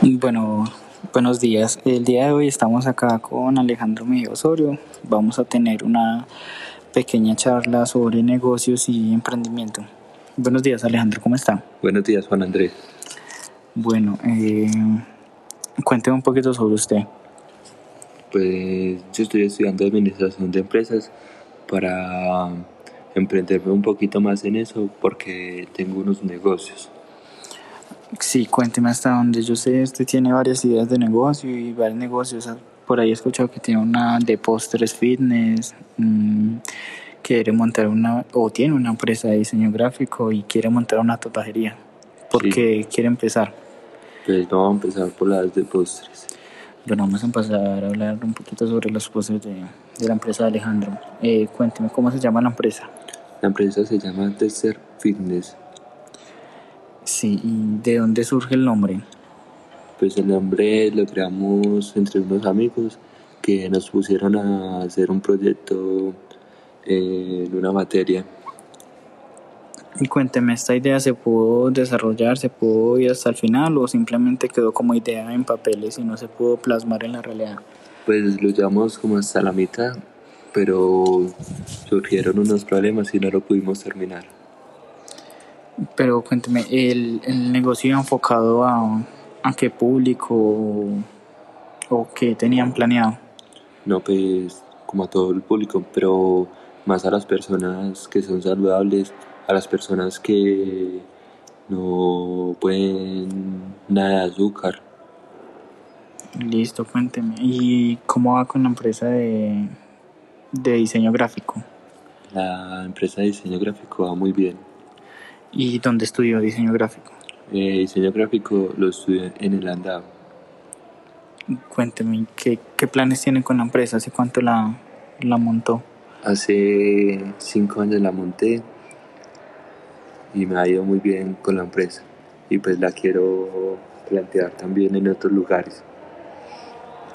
Bueno, buenos días. El día de hoy estamos acá con Alejandro Mejía Osorio. Vamos a tener una pequeña charla sobre negocios y emprendimiento. Buenos días, Alejandro, ¿cómo está? Buenos días, Juan Andrés. Bueno, eh, cuénteme un poquito sobre usted. Pues yo estoy estudiando administración de empresas para emprenderme un poquito más en eso porque tengo unos negocios. Sí, cuénteme hasta donde yo sé, usted tiene varias ideas de negocio y varios negocios. Por ahí he escuchado que tiene una de postres fitness, mmm, quiere montar una, o tiene una empresa de diseño gráfico y quiere montar una tatuajería. ¿Por Sí. qué quiere empezar? Pues vamos a empezar por las de postres. Bueno, vamos a empezar a hablar un poquito sobre los postres de, de la empresa de Alejandro. Eh, cuénteme cómo se llama la empresa. La empresa se llama Tester Fitness. Sí, y de dónde surge el nombre. Pues el nombre lo creamos entre unos amigos que nos pusieron a hacer un proyecto en una materia. Y cuénteme, ¿esta idea se pudo desarrollar, se pudo ir hasta el final o simplemente quedó como idea en papeles y no se pudo plasmar en la realidad? Pues lo llevamos como hasta la mitad, pero surgieron unos problemas y no lo pudimos terminar. Pero cuénteme, ¿el, el negocio iba enfocado a, a qué público o, o qué tenían planeado? No, pues como a todo el público, pero más a las personas que son saludables, a las personas que no pueden nada de azúcar. Listo, cuénteme. ¿Y cómo va con la empresa de, de diseño gráfico? La empresa de diseño gráfico va muy bien. ¿Y dónde estudió diseño gráfico? Eh, diseño gráfico lo estudié en el Andado. Cuénteme, ¿qué, qué planes tiene con la empresa? ¿Hace cuánto la, la montó? Hace cinco años la monté y me ha ido muy bien con la empresa. Y pues la quiero plantear también en otros lugares.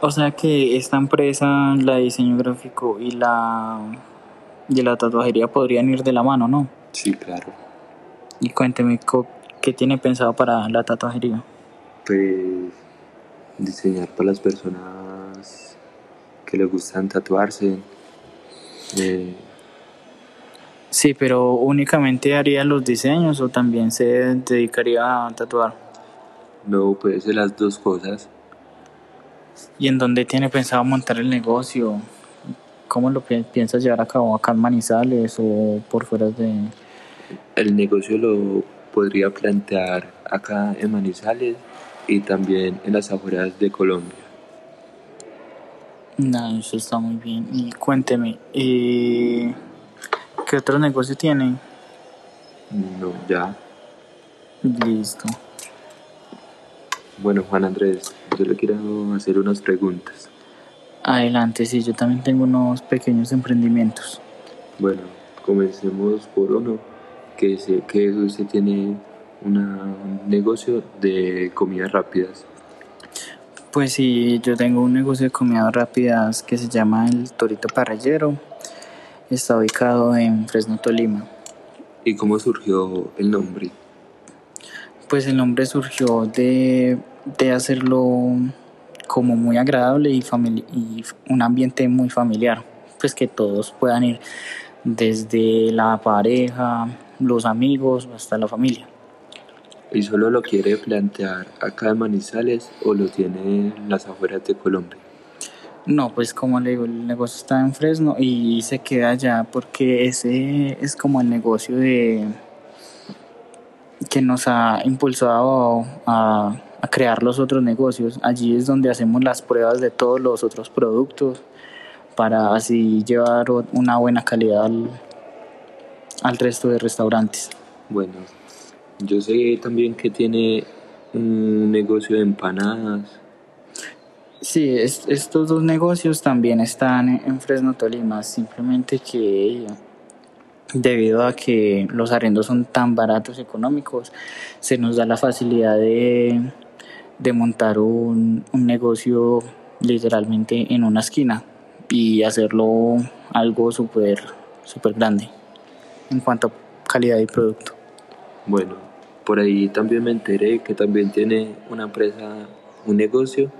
O sea que esta empresa, la de diseño gráfico y la de la tatuajería podrían ir de la mano, ¿no? Sí, claro. Y cuénteme, ¿qué tiene pensado para la tatuajería? Pues diseñar para las personas que les gustan tatuarse. Eh, Sí, pero únicamente haría los diseños o también se dedicaría a tatuar. no puede ser las dos cosas. ¿Y en dónde tiene pensado montar el negocio? ¿Cómo lo pi- piensa llevar a cabo? ¿Acá en Manizales o por fuera de...? El negocio lo podría plantear acá en Manizales y también en las afueras de Colombia. No, eso está muy bien. Y cuénteme, eh, ¿qué otro negocio tiene? No, ya. Listo. Bueno, Juan Andrés, yo le quiero hacer unas preguntas. Adelante, sí, yo también tengo unos pequeños emprendimientos. Bueno, comencemos por uno, que sé que usted tiene una- un negocio de comidas rápidas. Pues sí, yo tengo un negocio de comidas rápidas que se llama El Torito Parrillero. Está ubicado en Fresno, Tolima. ¿Y cómo surgió el nombre? Pues el nombre surgió de, de hacerlo como muy agradable y, y un ambiente muy familiar. Pues que todos puedan ir desde la pareja, los amigos hasta la familia. ¿Y solo lo quiere plantear acá en Manizales o lo tiene en las afueras de Colombia? No, pues como le digo, el negocio está en Fresno y se queda allá porque ese es como el negocio de que nos ha impulsado a, a crear los otros negocios. Allí es donde hacemos las pruebas de todos los otros productos para así llevar una buena calidad al, al resto de restaurantes. Bueno, yo sé también que tiene un negocio de empanadas. Sí, es- estos dos negocios también están en Fresno, Tolima, simplemente que debido a que los arrendos son tan baratos económicos, se nos da la facilidad de, de montar un, un negocio literalmente en una esquina y hacerlo algo súper súper grande en cuanto a calidad y producto. Bueno, por ahí también me enteré que también tiene una empresa un negocio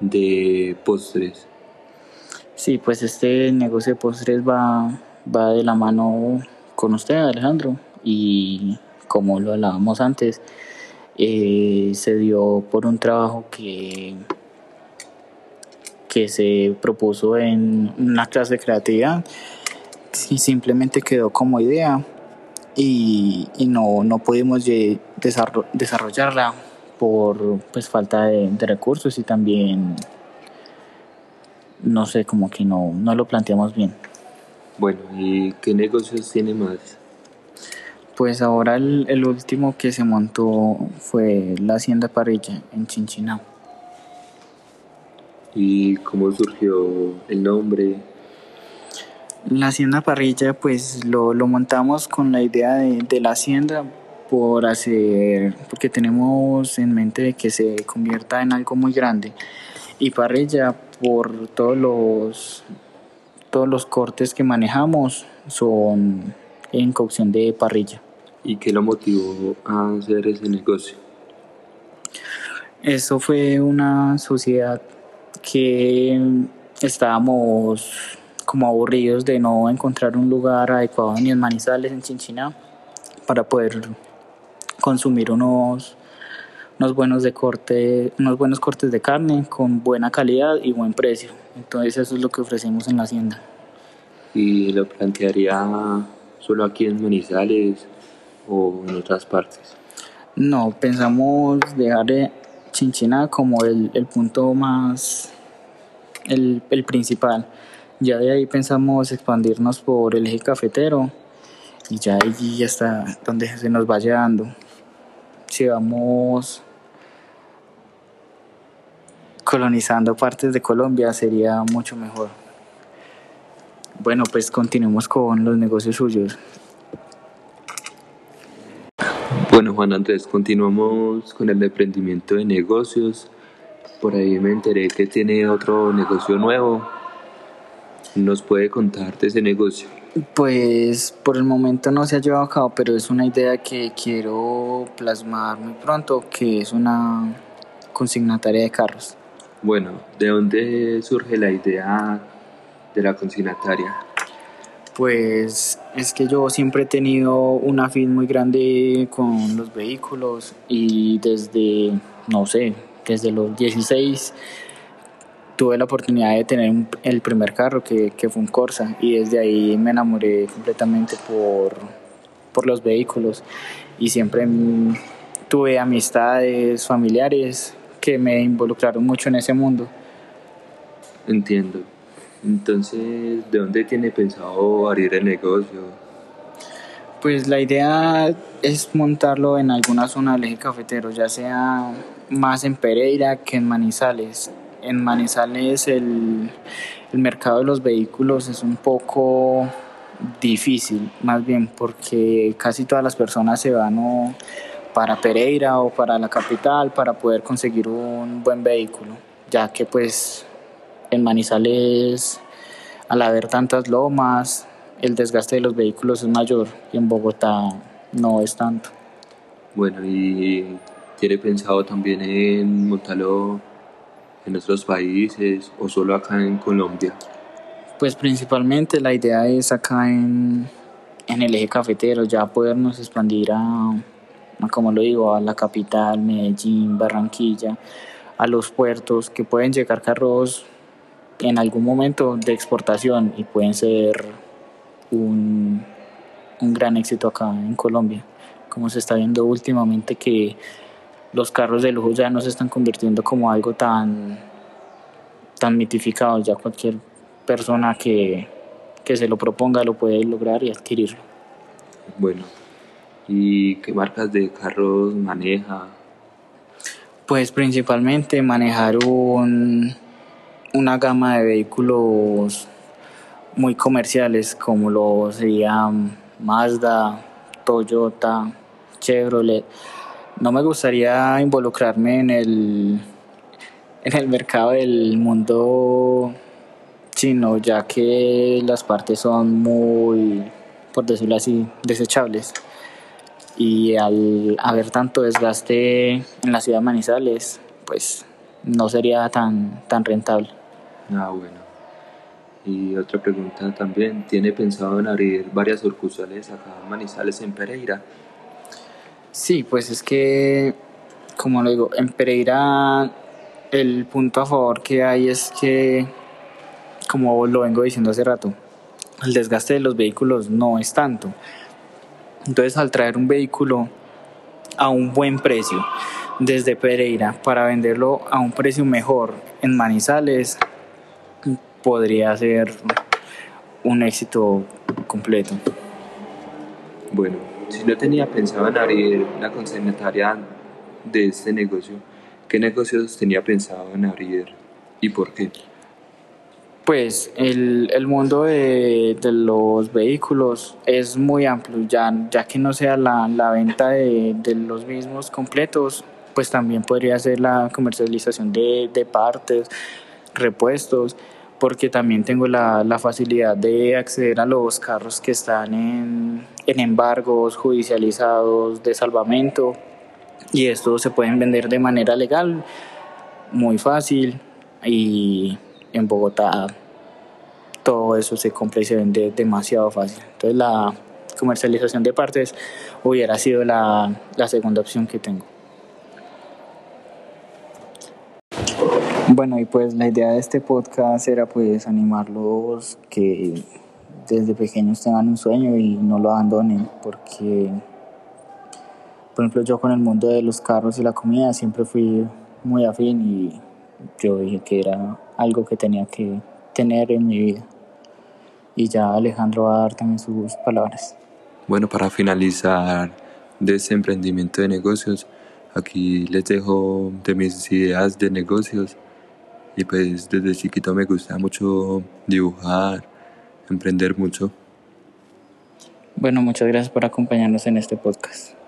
de postres. Sí, pues este negocio de postres va, va de la mano con usted, Alejandro, y como lo hablábamos antes, eh, se dio por un trabajo que, que se propuso en una clase de creatividad y simplemente quedó como idea y, y no, no pudimos desarrollarla por pues falta de, de recursos y también no sé, como que no, no lo planteamos bien. Bueno, ¿y qué negocios tiene más? Pues ahora el, el último que se montó fue la Hacienda Parrilla en Chinchinau. ¿Y cómo surgió el nombre? La Hacienda Parrilla pues lo, lo montamos con la idea de, de la hacienda por hacer, porque tenemos en mente que se convierta en algo muy grande y parrilla por todos los todos los cortes que manejamos son en cocción de parrilla. ¿Y qué lo motivó a hacer ese negocio? Eso fue una sociedad que estábamos como aburridos de no encontrar un lugar adecuado ni en Manizales, en Chinchina, para poder consumir unos, unos buenos de corte, unos buenos cortes de carne con buena calidad y buen precio. Entonces eso es lo que ofrecemos en la hacienda. ¿Y lo plantearía solo aquí en Manizales o en otras partes? No, pensamos dejar de Chinchina como el, el punto más, el, el principal. Ya de ahí pensamos expandirnos por el eje cafetero y ya allí ya está donde se nos vaya dando. Si vamos colonizando partes de Colombia sería mucho mejor. Bueno, pues continuemos con los negocios suyos. Bueno, Juan Andrés, continuamos con el emprendimiento de negocios. Por ahí me enteré que tiene otro negocio nuevo. ¿Nos puede contar de ese negocio? Pues por el momento no se ha llevado a cabo, pero es una idea que quiero plasmar muy pronto, que es una consignataria de carros. Bueno, ¿de dónde surge la idea de la consignataria? Pues es que yo siempre he tenido un afín muy grande con los vehículos y desde, no sé, desde los 16 tuve la oportunidad de tener un- el primer carro que, que fue un Corsa y desde ahí me enamoré completamente por, por los vehículos y siempre tuve amistades familiares que me involucraron mucho en ese mundo. Entiendo. Entonces, ¿de dónde tiene pensado abrir el negocio? Pues la idea es montarlo en alguna zona del eje cafetero, ya sea más en Pereira que en Manizales. En Manizales el, mercado de los vehículos es un poco difícil, más bien porque casi todas las personas se van para Pereira o para la capital para poder conseguir un buen vehículo, ya que pues en Manizales al haber tantas lomas, el desgaste de los vehículos es mayor y en Bogotá no es tanto. Bueno, ¿y tiene pensado también en montarlo en otros países o solo acá en Colombia? Pues principalmente la idea es acá en, en el eje cafetero, ya podernos expandir a, como lo digo, a la capital, Medellín, Barranquilla, a los puertos, que pueden llegar carros en algún momento de exportación y pueden ser un, un gran éxito acá en Colombia, como se está viendo últimamente que los carros de lujo ya no se están convirtiendo como algo tan, tan mitificado, ya cualquier persona que, que se lo proponga lo puede lograr y adquirirlo. Bueno, ¿y qué marcas de carros maneja? Pues principalmente manejar un, una gama de vehículos muy comerciales como lo serían Mazda, Toyota, Chevrolet. No me gustaría involucrarme en el, en el mercado del mundo chino, ya que las partes son muy, por decirlo así, desechables. Y al haber tanto desgaste en la ciudad de Manizales, pues no sería tan, tan rentable. Ah, bueno. Y otra pregunta también, ¿tiene pensado en abrir varias sucursales acá en Manizales en Pereira? Sí, pues es que, como lo digo, en Pereira el punto a favor que hay es que, como lo vengo diciendo hace rato, el desgaste de los vehículos no es tanto. Entonces, al traer un vehículo a un buen precio desde Pereira para venderlo a un precio mejor en Manizales, podría ser un éxito completo. Bueno, si no tenía pensado en abrir la consignataria de este negocio, ¿qué negocios tenía pensado en abrir y por qué? Pues el, el mundo de, de, los vehículos es muy amplio, ya, ya que no sea la, la venta de, de, los mismos completos, pues también podría ser la comercialización de, de partes, repuestos, porque también tengo la, la, facilidad de acceder a los carros que están en, en embargos judicializados de salvamento y estos se pueden vender de manera legal, muy fácil y en Bogotá todo eso se compra y se vende demasiado fácil. Entonces la comercialización de partes hubiera sido la, la segunda opción que tengo. Bueno, y pues la idea de este podcast era pues animarlos que desde pequeños tengan un sueño y no lo abandonen, porque por ejemplo yo con el mundo de los carros y la comida siempre fui muy afín y yo dije que era algo que tenía que tener en mi vida. Y ya Alejandro va a dar también sus palabras. Bueno, para finalizar de este emprendimiento de negocios, aquí les dejo de mis ideas de negocios. Y pues desde chiquito me gusta mucho dibujar, emprender mucho. Bueno, muchas gracias por acompañarnos en este podcast.